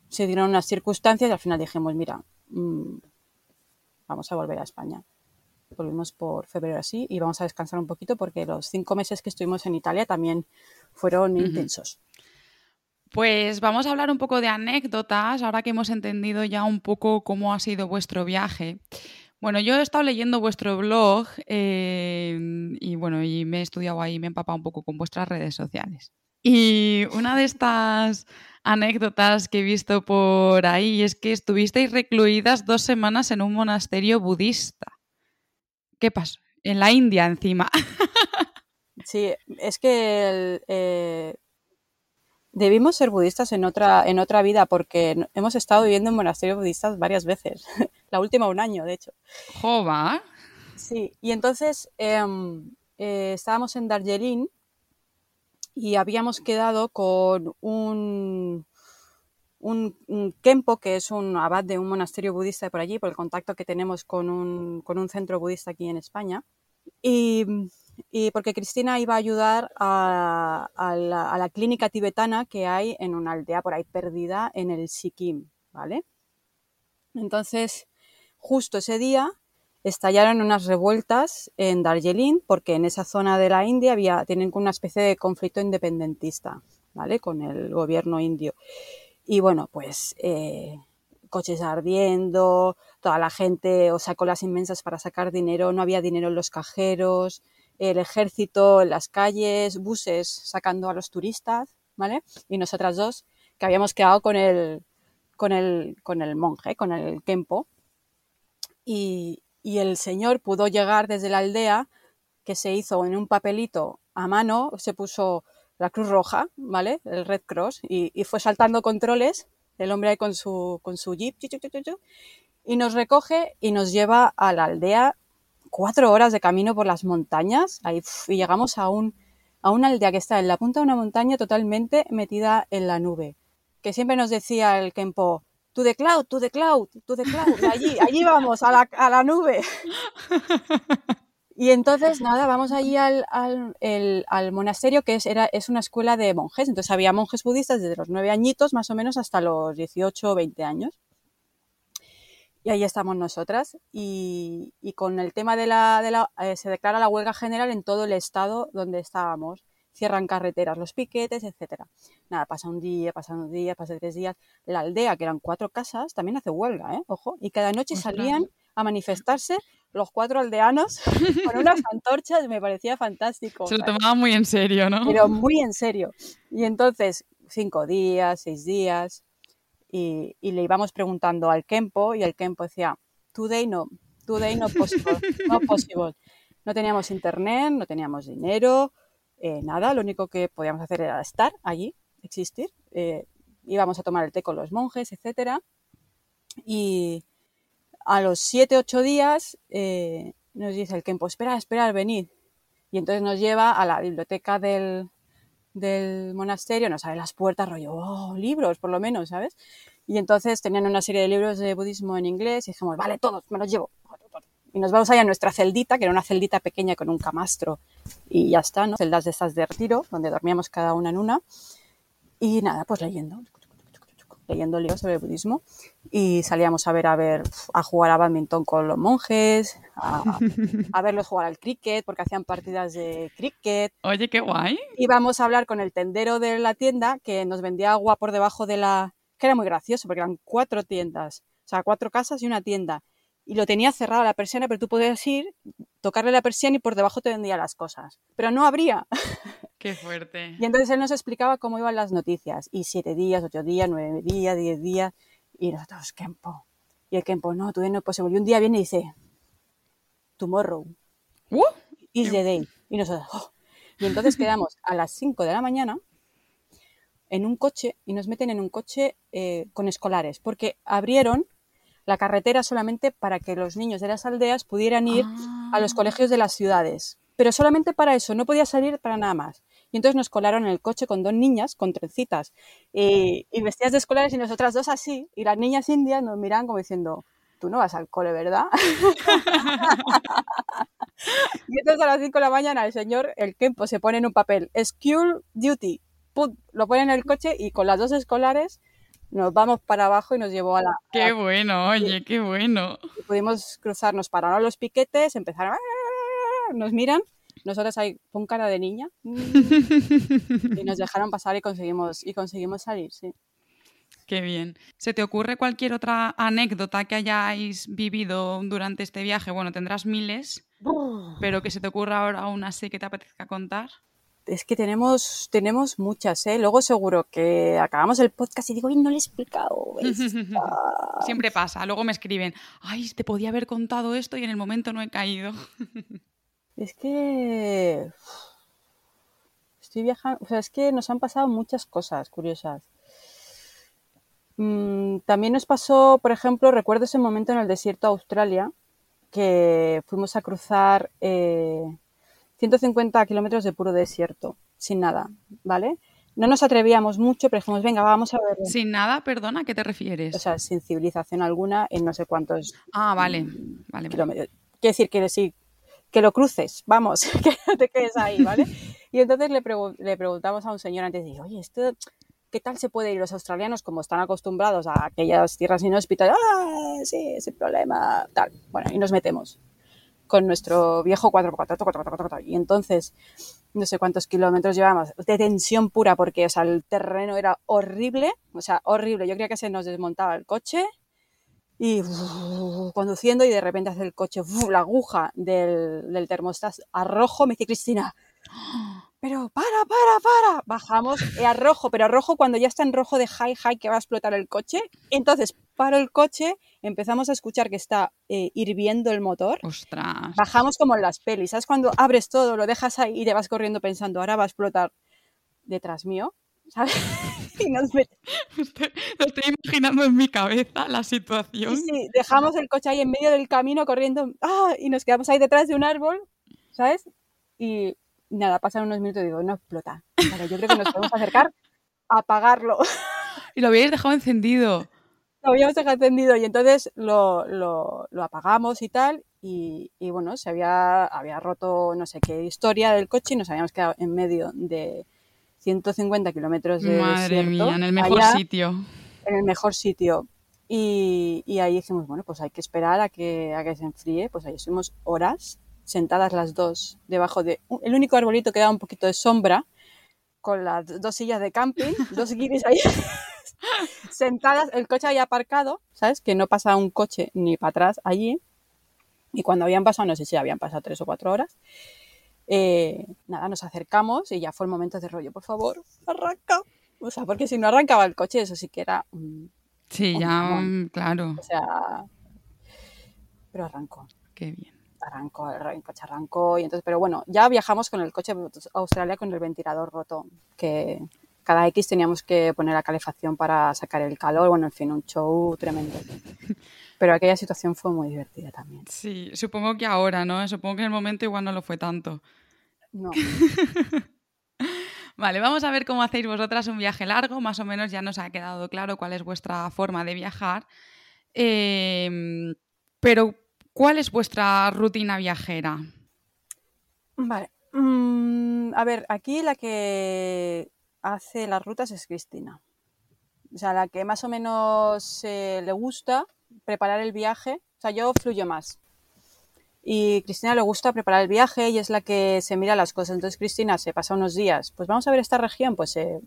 se dieron unas circunstancias y al final dijimos, mira, mm, vamos a volver a España. Volvimos por febrero así y vamos a descansar un poquito porque los cinco meses que estuvimos en Italia también fueron intensos. Pues vamos a hablar un poco de anécdotas, ahora que hemos entendido ya un poco cómo ha sido vuestro viaje. Bueno, yo he estado leyendo vuestro blog eh, y bueno, y me he estudiado ahí, me he empapado un poco con vuestras redes sociales. Y una de estas anécdotas que he visto por ahí es que estuvisteis recluidas dos semanas en un monasterio budista. ¿Qué pasó? En la India encima. Sí, es que eh, debimos ser budistas en otra, en otra vida porque hemos estado viviendo en monasterios budistas varias veces. La última un año, de hecho. ¡Jova! Sí, y entonces em, eh, estábamos en Darjeeling y habíamos quedado con un, un, Kempo, que es un abad de un monasterio budista por allí, por el contacto que tenemos con un, con un centro budista aquí en España. Y y porque Cristina iba a ayudar a, la, clínica tibetana que hay en una aldea por ahí perdida en el Sikkim, ¿vale? Entonces, justo ese día estallaron unas revueltas en Darjeeling porque en esa zona de la India había, tienen una especie de conflicto independentista, ¿vale? Con el gobierno indio. Y bueno, pues eh, coches ardiendo, toda la gente o sacó las inmensas para sacar dinero, no había dinero en los cajeros, el ejército en las calles, buses sacando a los turistas, ¿vale? Y nosotras dos, que habíamos quedado con el, con el, con el monje, con el Kempo, y, el señor pudo llegar desde la aldea, que se hizo en un papelito a mano, se puso la Cruz Roja, ¿vale? El Red Cross, y, fue saltando controles, el hombre ahí con su, con su jeep, y nos recoge y nos lleva a la aldea cuatro horas de camino por las montañas ahí, y llegamos a, un, a una aldea que está en la punta de una montaña totalmente metida en la nube. Que siempre nos decía el Kempo, to the cloud, to the cloud, to the cloud, allí, allí vamos, a la, a la nube. Y entonces, nada, vamos allí al, al, al monasterio, que es, era, es una escuela de monjes. Entonces había monjes budistas desde los nueve añitos, más o menos, hasta los 18 o 20 años. Y ahí estamos nosotras. Y, con el tema de la, de la eh, se declara la huelga general en todo el estado donde estábamos. Cierran carreteras, los piquetes, etcétera. Nada, pasa un día, pasa un día, pasa tres días. La aldea, que eran cuatro casas, también hace huelga, ¿eh? Ojo. Y cada noche salían a manifestarse los cuatro aldeanos con unas antorchas, me parecía fantástico. Se lo tomaban muy en serio, ¿no? Pero muy en serio. Y entonces, cinco días, seis días, y, y le íbamos preguntando al Kempo y el Kempo decía, today no, today no possible, no possible. No teníamos internet, no teníamos dinero, eh, nada, lo único que podíamos hacer era estar allí, existir. Eh, íbamos a tomar el té con los monjes, etcétera. Y a los siete, ocho días eh, nos dice el Kempo, espera, espera, venid. Y entonces nos lleva a la biblioteca del, del monasterio, nos abre las puertas, rollo, oh, libros, por lo menos, ¿sabes? Y entonces tenían una serie de libros de budismo en inglés y dijimos, vale, todos, me los llevo. Y nos vamos allá a nuestra celdita, que era una celdita pequeña con un camastro y ya está, ¿no? Celdas de estas de retiro, donde dormíamos cada una en una. Y nada, pues leyendo, leyendo libros sobre budismo. Y salíamos a ver, a ver, a jugar a badminton con los monjes, a, a verlos jugar al cricket, porque hacían partidas de cricket. Oye, qué guay. Íbamos a hablar con el tendero de la tienda, que nos vendía agua por debajo de la... que era muy gracioso, porque eran cuatro tiendas, o sea, cuatro casas y una tienda y lo tenía cerrado la persiana, pero tú podías ir, tocarle la persiana y por debajo te vendía las cosas. Pero no abría. Qué fuerte. Y entonces él nos explicaba cómo iban las noticias. Y siete días, ocho días, nueve días, diez días. Y nosotros, Kempo. Y el Kempo, no, todavía no es posible. Y un día viene y dice, tomorrow Uh, is the day. Y nosotros, "Oh". Y entonces quedamos a las cinco de la mañana en un coche y nos meten en un coche eh, con escolares. Porque abrieron la carretera solamente para que los niños de las aldeas pudieran ir a los Ah. colegios de las ciudades. Pero solamente para eso, no podía salir para nada más. Y entonces nos colaron en el coche con dos niñas con trencitas y, y vestidas de escolares y nosotras dos así. Y las niñas indias nos miraban como diciendo, tú no vas al cole, ¿verdad? y entonces a las 5 de la mañana el señor, el Kempo, se pone en un papel, School Duty. Pum, lo pone en el coche y con las dos escolares nos vamos para abajo y nos llevó a la, a Qué bueno, oye, qué bueno. y pudimos cruzarnos, pararon los piquetes, empezaron, "Ah", nos miran, nosotros ahí con cara de niña mm, y nos dejaron pasar y conseguimos y conseguimos salir, sí. Qué bien. ¿Se te ocurre cualquier otra anécdota que hayáis vivido durante este viaje? Bueno, tendrás miles, pero que se te ocurra ahora una así que te apetezca contar. Es que tenemos tenemos muchas, ¿eh? Luego seguro que acabamos el podcast y digo, "Ay, no le he explicado." esta". Siempre pasa. Luego me escriben, ay, te podía haber contado esto y en el momento no he caído. Es que estoy viajando, o sea, es que nos han pasado muchas cosas curiosas. Mm, también nos pasó, por ejemplo, recuerdo ese momento en el desierto de Australia, que fuimos a cruzar eh, 150 kilómetros de puro desierto, sin nada, ¿vale? No nos atrevíamos mucho, pero dijimos, venga, vamos a ver. Sin nada, perdona, ¿a qué te refieres? O sea, sin civilización alguna, en no sé cuántos ah, vale, vale, kilómetros. Quiere decir que sí, que lo cruces, vamos, que no te quedes ahí, ¿vale? Y entonces le, pregu- le preguntamos a un señor antes de, oye, esto, ¿qué tal se puede ir? Los australianos, como están acostumbrados a aquellas tierras inhóspitas, ¡ah, sí, sin problema! Tal. Bueno, y nos metemos con nuestro viejo 4x4, 4x4, y entonces no sé cuántos kilómetros llevamos de tensión pura porque o sea, el terreno era horrible, o sea, horrible. Yo creía que se nos desmontaba el coche y uf, conduciendo y de repente hace el coche uf, la aguja del, del termostato a me dice Cristina, pero para, para, para. Bajamos eh, a rojo, pero a rojo cuando ya está en rojo de high, high que va a explotar el coche. Entonces paro el coche, empezamos a escuchar que está eh, hirviendo el motor. Ostras. Bajamos como en las pelis, ¿sabes? Cuando abres todo, lo dejas ahí y te vas corriendo pensando, ahora va a explotar detrás mío, ¿sabes? y nos met- Estoy- Lo estoy imaginando en mi cabeza la situación. sí, sí, dejamos el coche ahí en medio del camino corriendo ¡ah! y nos quedamos ahí detrás de un árbol, ¿sabes? Y nada, pasan unos minutos y digo, no explota. Vale, yo creo que nos podemos acercar a apagarlo. Y lo habíais dejado encendido. lo habíamos dejado encendido y entonces lo, lo- lo apagamos y tal. Y, y bueno, se había, había roto no sé qué historia del coche y nos habíamos quedado en medio de 150 kilómetros de Madre desierto, mía, en el mejor allá, sitio. en el mejor sitio. Y, y ahí dijimos, bueno, pues hay que esperar a que, a que se enfríe. Pues ahí estuvimos horas sentadas las dos debajo de un- el único arbolito que daba un poquito de sombra, con las dos sillas de camping, dos guiris ahí sentadas, el coche ahí aparcado, ¿sabes? Que no pasa un coche ni para atrás allí. Y cuando habían pasado, no sé si habían pasado tres o cuatro horas, eh, nada, nos acercamos y ya fue el momento de rollo, por favor, arranca. O sea, porque si no arrancaba el coche, eso sí que era un, Sí, ya, mm, claro. O sea, pero arrancó. Qué bien. Arrancó, el coche arrancó y entonces, pero bueno, ya viajamos con el coche a Australia con el ventilador roto, que cada X teníamos que poner la calefacción para sacar el calor, bueno, en fin, un show tremendo. Pero aquella situación fue muy divertida también. Sí, supongo que ahora, ¿no? Supongo que en el momento igual no lo fue tanto. No. Vale, vamos a ver cómo hacéis vosotras un viaje largo. Más o menos ya nos ha quedado claro cuál es vuestra forma de viajar. Em, pero, ¿cuál es vuestra rutina viajera? Vale. Mm, a ver, aquí la que hace las rutas es Cristina. O sea, la que más o menos eh, le gusta preparar el viaje. O sea, yo fluyo más. Y Cristina le gusta preparar el viaje y es la que se mira las cosas. Entonces Cristina se pasa unos días, pues vamos a ver esta región, pues eh,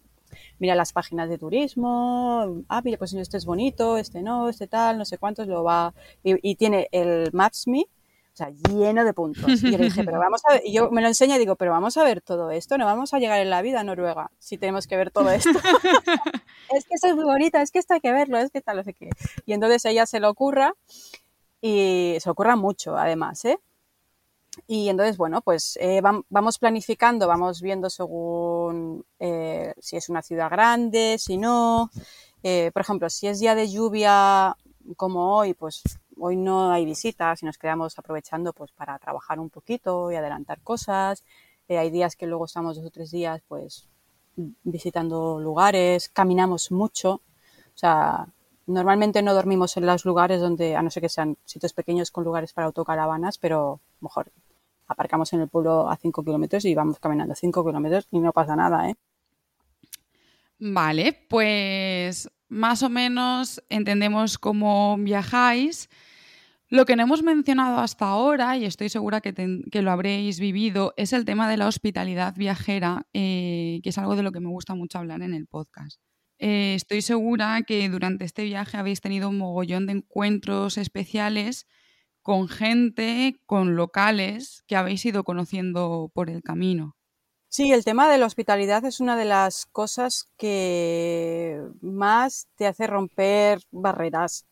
mira las páginas de turismo, ah, mira, pues este es bonito, este no, este tal, no sé cuántos, lo va, y, tiene el Maps.me, o sea, lleno de puntos. Y yo le dije, pero vamos a ver, y yo me lo enseño y digo, pero vamos a ver todo esto, no vamos a llegar en la vida a Noruega si tenemos que ver todo esto. es que eso es muy bonito, es que esto hay que verlo, es que tal, no sé qué. Y entonces ella se lo ocurra y se ocurra mucho además, ¿eh? Y entonces, bueno, pues eh, vamos planificando, vamos viendo según eh, si es una ciudad grande, si no. Eh, por ejemplo, si es día de lluvia como hoy, pues hoy no hay visitas y nos quedamos aprovechando pues para trabajar un poquito y adelantar cosas. hay días que luego estamos dos o tres días pues visitando lugares, caminamos mucho. O sea, Normalmente no dormimos en los lugares donde, a no ser que sean sitios pequeños con lugares para autocaravanas, pero mejor aparcamos en el pueblo a 5 kilómetros y vamos caminando 5 kilómetros y no pasa nada, ¿eh? Vale, pues más o menos entendemos cómo viajáis. Lo que no hemos mencionado hasta ahora, y estoy segura que, lo habréis vivido, es el tema de la hospitalidad viajera, eh, que es algo de lo que me gusta mucho hablar en el podcast. Eh, estoy segura que durante este viaje habéis tenido un mogollón de encuentros especiales con gente, con locales que habéis ido conociendo por el camino. Sí, el tema de la hospitalidad es una de las cosas que más te hace romper barreras,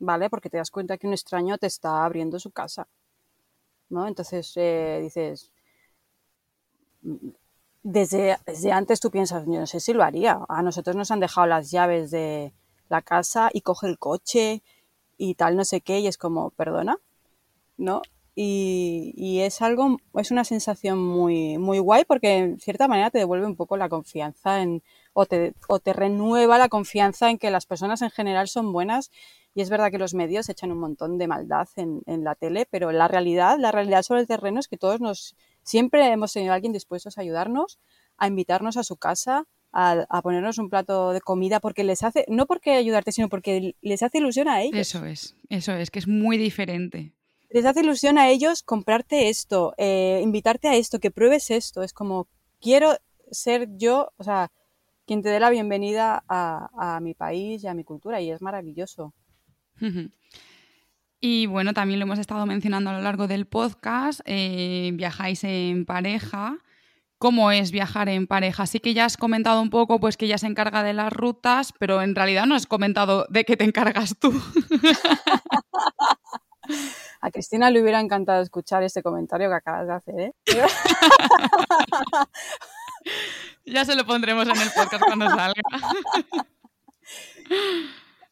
¿vale? Porque te das cuenta que un extraño te está abriendo su casa, ¿no? Entonces eh, dices, desde, desde antes tú piensas, yo no sé si lo haría. A nosotros nos han dejado las llaves de la casa y coge el coche y tal, no sé qué, y es como, perdona, ¿no? Y, y, es algo, es una sensación muy, muy guay porque en cierta manera te devuelve un poco la confianza en, o te, o te renueva la confianza en que las personas en general son buenas. Y es verdad que los medios echan un montón de maldad en, en la tele, pero la realidad, la realidad sobre el terreno es que todos nos, Siempre hemos tenido a alguien dispuesto a ayudarnos, a invitarnos a su casa, a, ponernos un plato de comida, porque les hace, no porque ayudarte, sino porque les hace ilusión a ellos. Eso es, eso es, que es muy diferente. Les hace ilusión a ellos comprarte esto, eh, invitarte a esto, que pruebes esto. Es como, quiero ser yo, o sea, quien te dé la bienvenida a, mi país y a mi cultura, y es maravilloso. Y bueno, también lo hemos estado mencionando a lo largo del podcast, eh, viajáis en pareja. ¿Cómo es viajar en pareja? Así que ya has comentado un poco pues que ella se encarga de las rutas, pero en realidad no has comentado de qué te encargas tú. A Cristina le hubiera encantado escuchar este comentario que acabas de hacer, ¿eh? ya se lo pondremos en el podcast cuando salga.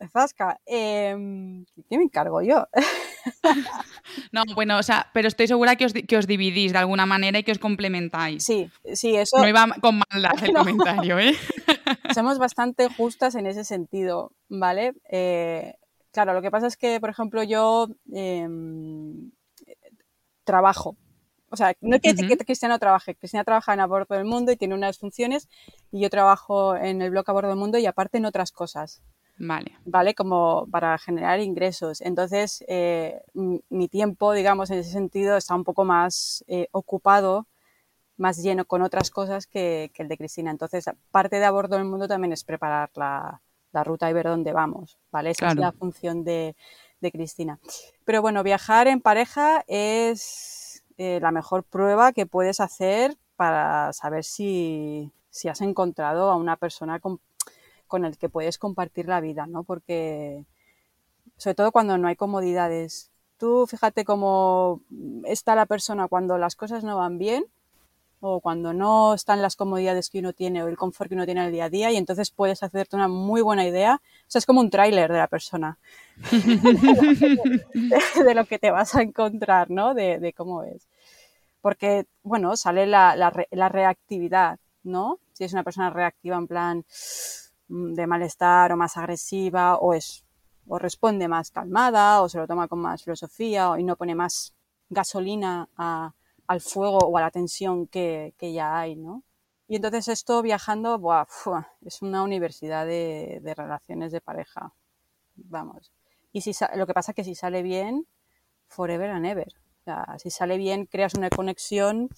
Zasca, em, ¿qué me encargo yo? no, bueno, o sea, pero estoy segura que os, que os, dividís de alguna manera y que os complementáis. Sí, sí, eso. No iba con maldad el comentario, ¿eh? Somos bastante justas en ese sentido, ¿vale? Eh, claro, lo que pasa es que, por ejemplo, yo em, trabajo. O sea, no quiere decir que Cristina no trabaje. Cristina trabaja en Aborto del Mundo y tiene unas funciones y yo trabajo en el blog Aborto del Mundo y aparte en otras cosas. Vale. ¿Vale? Como para generar ingresos. Entonces, eh, mi tiempo, digamos, en ese sentido está un poco más eh, ocupado, más lleno con otras cosas que, el de Cristina. Entonces, parte de Abordo del Mundo también es preparar la, ruta y ver dónde vamos, ¿vale? Esa es la función de, Cristina. Pero bueno, viajar en pareja es eh, la mejor prueba que puedes hacer para saber si, si has encontrado a una persona con con el que puedes compartir la vida, ¿no? Porque, sobre todo cuando no hay comodidades. Tú fíjate cómo está la persona cuando las cosas no van bien o cuando no están las comodidades que uno tiene o el confort que uno tiene en el día a día y entonces puedes hacerte una muy buena idea. O sea, es como un tráiler de la persona, de, lo que te vas a encontrar, ¿no? De, cómo es. Porque, bueno, sale la, la, reactividad, ¿no? Si es una persona reactiva en plan mm, de malestar o más agresiva o es o responde más calmada o se lo toma con más filosofía o, y no pone más gasolina a, al fuego o a la tensión que, ya hay, ¿no? Y entonces esto viajando, buah, es una universidad de, relaciones de pareja, vamos. Y si lo que pasa es que si sale bien, forever and ever. O sea, si sale bien, creas una conexión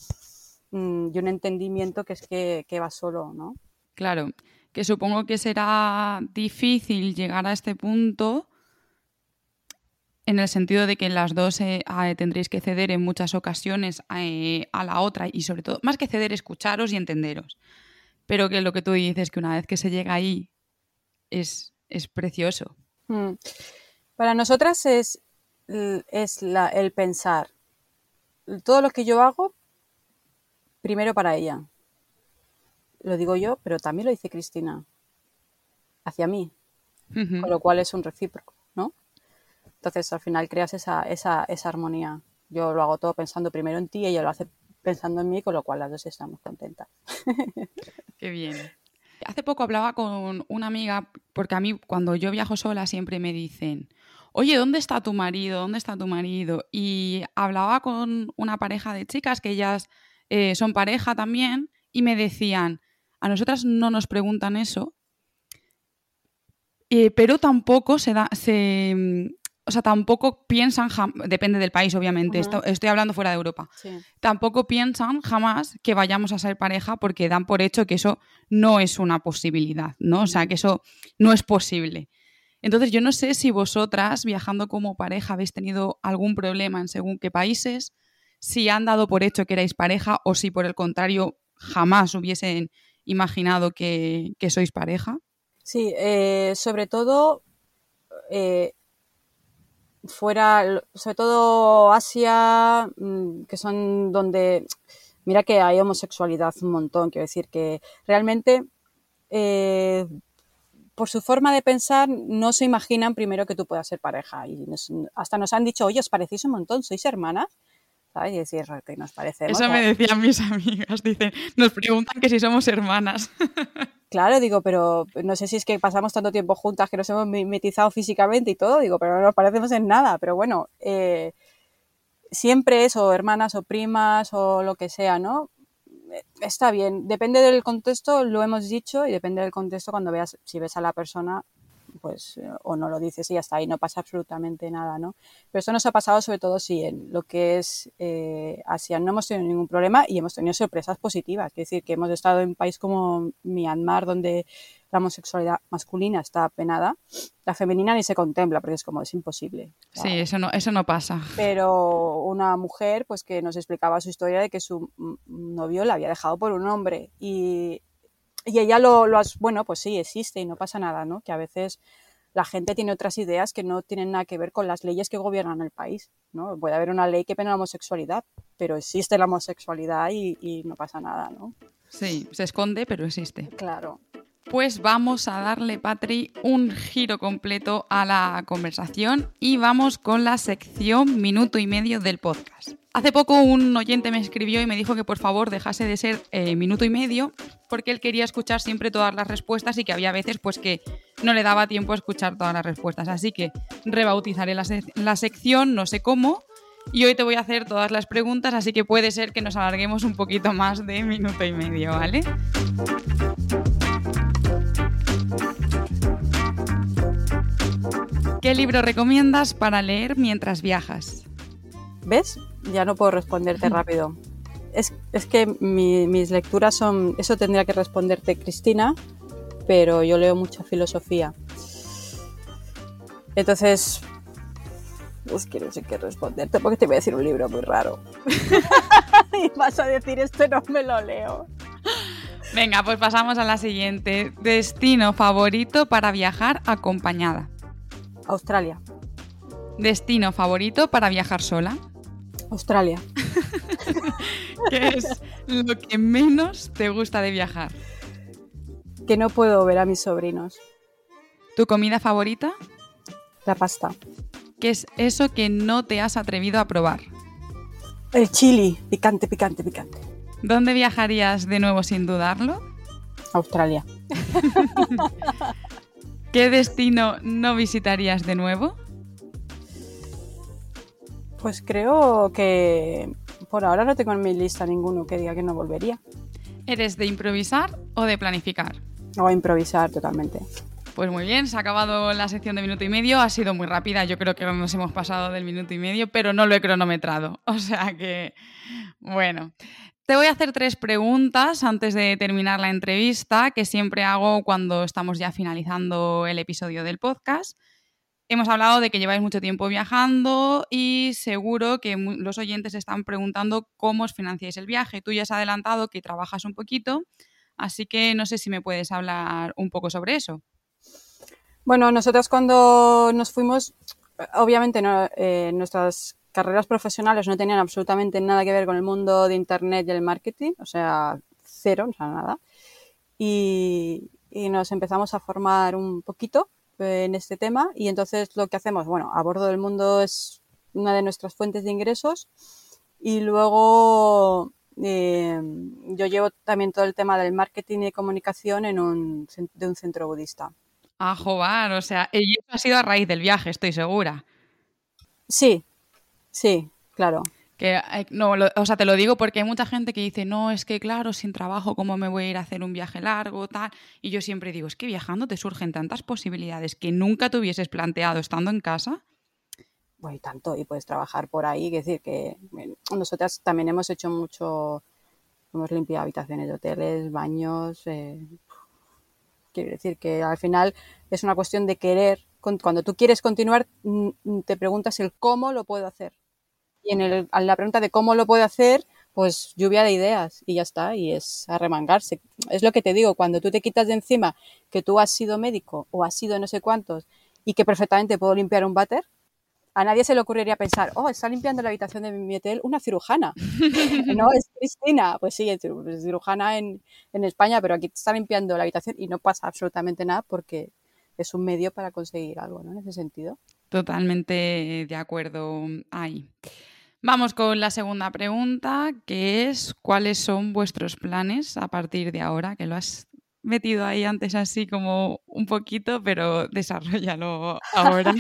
mm, y un entendimiento que es que, que va solo, ¿no? Claro, que supongo que será difícil llegar a este punto en el sentido de que las dos eh, tendréis que ceder en muchas ocasiones eh, a la otra y sobre todo, más que ceder, escucharos y entenderos. Pero que lo que tú dices, que una vez que se llega ahí, es, es precioso. Mm. Para nosotras es, es la, el pensar. Todo lo que yo hago, primero para ella. Lo digo yo, pero también lo dice Cristina. Hacia mí. Con lo cual es un recíproco. Entonces al final creas esa, esa, esa armonía. Yo lo hago todo pensando primero en ti y ella lo hace pensando en mí, con lo cual las dos estamos contentas. Qué bien. Hace poco hablaba con una amiga, porque a mí cuando yo viajo sola siempre me dicen, oye, ¿dónde está tu marido? ¿Dónde está tu marido? Y hablaba con una pareja de chicas que ellas eh, son pareja también y me decían, a nosotras no nos preguntan eso, eh, pero tampoco se, da, se, o sea, tampoco piensan, depende del país obviamente, estoy hablando fuera de Europa, tampoco piensan jamás que vayamos a ser pareja porque dan por hecho que eso no es una posibilidad, ¿no? O sea, que eso no es posible. Entonces, yo no sé si vosotras, viajando como pareja, habéis tenido algún problema en según qué países, si han dado por hecho que erais pareja o si por el contrario jamás hubiesen imaginado que, sois pareja. Sí, eh, sobre todo eh, fuera, sobre todo Asia, mm, que son donde, mira que hay homosexualidad un montón, quiero decir que realmente eh, por su forma de pensar no se imaginan primero que tú puedas ser pareja y hasta nos han dicho, oye, os parecéis un montón, sois hermanas. ¿Sabes? Y decir que nos parecemos. Eso me decían mis amigas, dicen, nos preguntan que si somos hermanas. Claro, digo, pero no sé si es que pasamos tanto tiempo juntas que nos hemos mimetizado físicamente y todo, digo, pero no nos parecemos en nada, pero bueno, eh, siempre es o hermanas o primas o lo que sea, ¿no? Eh, está bien, depende del contexto, lo hemos dicho, y depende del contexto cuando veas, si ves a la persona, pues eh, o no lo dices y está, y no pasa absolutamente nada, ¿no? Pero eso nos ha pasado sobre todo si en lo que es eh, Asia no hemos tenido ningún problema y hemos tenido sorpresas positivas, es decir, que hemos estado en un país como Myanmar donde la homosexualidad masculina está penada, la femenina ni se contempla porque es como es imposible. Sí, eso no, eso no pasa. Pero una mujer pues que nos explicaba su historia de que su novio la había dejado por un hombre y y ella lo, lo has, bueno, pues sí, existe y no pasa nada, ¿no? Que a veces la gente tiene otras ideas que no tienen nada que ver con las leyes que gobiernan el país, ¿no? Puede haber una ley que pena la homosexualidad, pero existe la homosexualidad y, y no pasa nada, ¿no? Sí, se esconde, pero existe. Claro. Pues vamos a darle, Patri, un giro completo a la conversación y vamos con la sección minuto y medio del podcast. Hace poco un oyente me escribió y me dijo que por favor dejase de ser eh, minuto y medio porque él quería escuchar siempre todas las respuestas y que había veces pues que no le daba tiempo a escuchar todas las respuestas. Así que rebautizaré la, la sección, no sé cómo, y hoy te voy a hacer todas las preguntas, así que puede ser que nos alarguemos un poquito más de minuto y medio, ¿vale? ¿Qué libro recomiendas para leer mientras viajas? ¿Ves? Ya no puedo responderte rápido. Es, que mis lecturas son... Eso tendría que responderte Cristina, pero yo leo mucha filosofía. Entonces, es que no sé qué responderte porque te voy a decir un libro muy raro. y vas a decir, esto no me lo leo. Venga, pues pasamos a la siguiente. Destino favorito para viajar acompañada. Australia. Destino favorito para viajar sola. Australia. ¿Qué es lo que menos te gusta de viajar? Que no puedo ver a mis sobrinos. ¿Tu comida favorita? La pasta. ¿Qué es eso que no te has atrevido a probar? El chili, picante, picante, picante. ¿Dónde viajarías de nuevo sin dudarlo? Australia. ¿Qué destino no visitarías de nuevo? Pues creo que por ahora no tengo en mi lista ninguno que diga que no volvería. ¿Eres de improvisar o de planificar? O improvisar totalmente. Pues muy bien, se ha acabado la sección de minuto y medio. Ha sido muy rápida, yo creo que nos hemos pasado del minuto y medio, pero no lo he cronometrado. O sea que, bueno. Te voy a hacer tres preguntas antes de terminar la entrevista, que siempre hago cuando estamos ya finalizando el episodio del podcast. Hemos hablado de que lleváis mucho tiempo viajando y seguro que los oyentes están preguntando cómo os financiáis el viaje. Tú ya has adelantado que trabajas un poquito, así que no sé si me puedes hablar un poco sobre eso. Bueno, nosotros cuando nos fuimos, obviamente eh, nuestras carreras profesionales no tenían absolutamente nada que ver con el mundo de Internet y el marketing, o sea, cero, o sea, nada. y nos empezamos a formar un poquito en este tema y entonces lo que hacemos, bueno, a bordo del mundo es una de nuestras fuentes de ingresos y luego eh, yo llevo también todo el tema del marketing y comunicación en un, de un centro budista. Ah, joder, o sea, y eso ha sido a raíz del viaje, estoy segura. Sí, sí, claro. Que, eh, no, o sea, te lo digo porque hay mucha gente que dice, no, es que claro, sin trabajo, ¿cómo me voy a ir a hacer un viaje largo, tal? Y yo siempre digo, es que viajando te surgen tantas posibilidades que nunca te hubieses planteado estando en casa. Bueno, y tanto, y puedes trabajar por ahí, es decir, que nosotras también hemos hecho mucho, hemos limpiado habitaciones de hoteles, baños, eh, quiero decir que al final es una cuestión de querer, cuando tú quieres continuar, te preguntas el cómo lo puedo hacer y en, el, la pregunta de cómo lo puede hacer, pues lluvia de ideas y ya está, y es arremangarse. Es lo que te digo, cuando tú te quitas de encima que tú has sido médico o has sido no sé cuántos y que perfectamente puedo limpiar un váter, a nadie se le ocurriría pensar, oh, está limpiando la habitación de mi hotel una cirujana. no, es Cristina. Pues sí, es cirujana en, en España, pero aquí está limpiando la habitación y no pasa absolutamente nada porque es un medio para conseguir algo, ¿no? En ese sentido. Totalmente de acuerdo ahí. Vamos con la segunda pregunta, que es ¿cuáles son vuestros planes a partir de ahora? Que lo has metido ahí antes así como un poquito, pero desarrollalo ahora.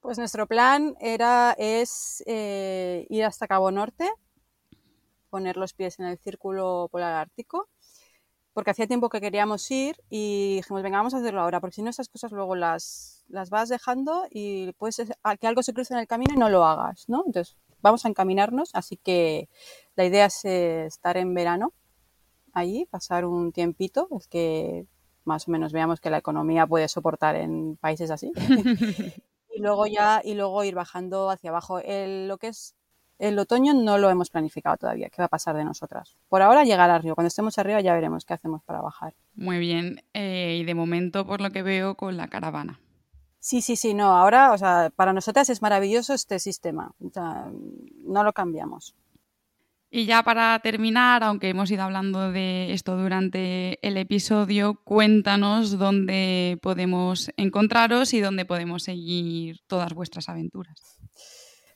pues nuestro plan era es eh, ir hasta Cabo Norte, poner los pies en el círculo polar ártico, porque hacía tiempo que queríamos ir y dijimos, venga, vamos a hacerlo ahora, porque si no esas cosas luego las las vas dejando y puedes que algo se cruce en el camino y no lo hagas, ¿no? Entonces, vamos a encaminarnos, así que la idea es eh, estar en verano allí, pasar un tiempito, es que más o menos veamos que la economía puede soportar en países así. y luego ya, y luego ir bajando hacia abajo. lo que es el otoño no lo hemos planificado todavía, qué va a pasar de nosotras. Por ahora llegar arriba, cuando estemos arriba ya veremos qué hacemos para bajar. Muy bien, eh, y de momento por lo que veo con la caravana. Sí, sí, sí, no. Ahora, o sea, para nosotras es maravilloso este sistema. O sea, no lo cambiamos. Y ya para terminar, aunque hemos ido hablando de esto durante el episodio, cuéntanos dónde podemos encontraros y dónde podemos seguir todas vuestras aventuras.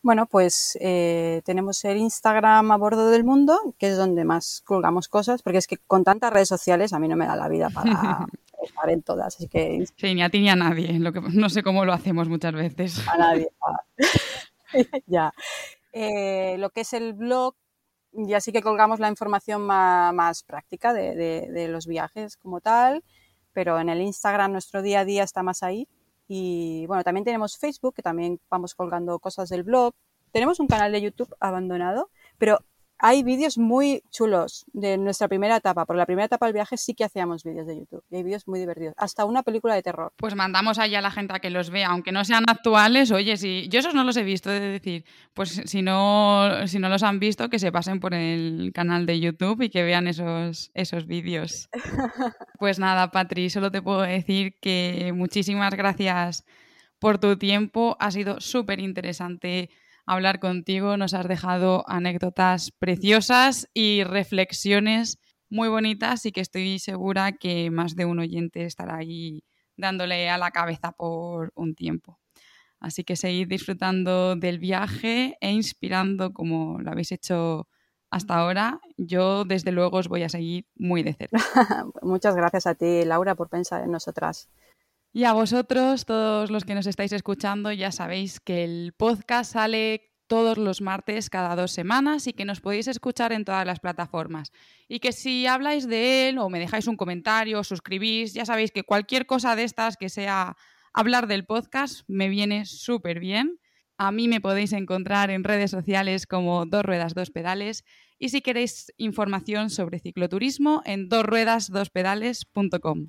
Bueno, pues eh, tenemos el Instagram a bordo del mundo, que es donde más colgamos cosas, porque es que con tantas redes sociales a mí no me da la vida para, estar en todas. Así que... Sí, ni a ti ni a nadie. Lo que, no sé cómo lo hacemos muchas veces. A nadie. ya. Eh, lo que es el blog, ya sí que colgamos la información más, práctica de, los viajes como tal, pero en el Instagram nuestro día a día está más ahí. Y bueno, también tenemos Facebook, que también vamos colgando cosas del blog. Tenemos un canal de YouTube abandonado, pero hay vídeos muy chulos de nuestra primera etapa. Por la primera etapa del viaje sí que hacíamos vídeos de YouTube. Y hay vídeos muy divertidos. Hasta una película de terror. Pues mandamos allá a la gente a que los vea, aunque no sean actuales. Oye, si yo esos no los he visto, de decir, pues si no, si no los han visto, que se pasen por el canal de YouTube y que vean esos, esos vídeos. Pues nada, Patri, solo te puedo decir que muchísimas gracias por tu tiempo. Ha sido súper interesante hablar contigo. Nos has dejado anécdotas preciosas y reflexiones muy bonitas y que estoy segura que más de un oyente estará ahí dándole a la cabeza por un tiempo. Así que seguid disfrutando del viaje e inspirando como lo habéis hecho hasta ahora. Yo, desde luego, os voy a seguir muy de cerca. Muchas gracias a ti, Laura, por pensar en nosotras. Y a vosotros, todos los que nos estáis escuchando, ya sabéis que el podcast sale todos los martes cada dos semanas y que nos podéis escuchar en todas las plataformas. Y que si habláis de él o me dejáis un comentario o suscribís, ya sabéis que cualquier cosa de estas que sea hablar del podcast me viene súper bien. A mí me podéis encontrar en redes sociales como Dos Ruedas, Dos Pedales y si queréis información sobre cicloturismo en dosruedasdospedales.com.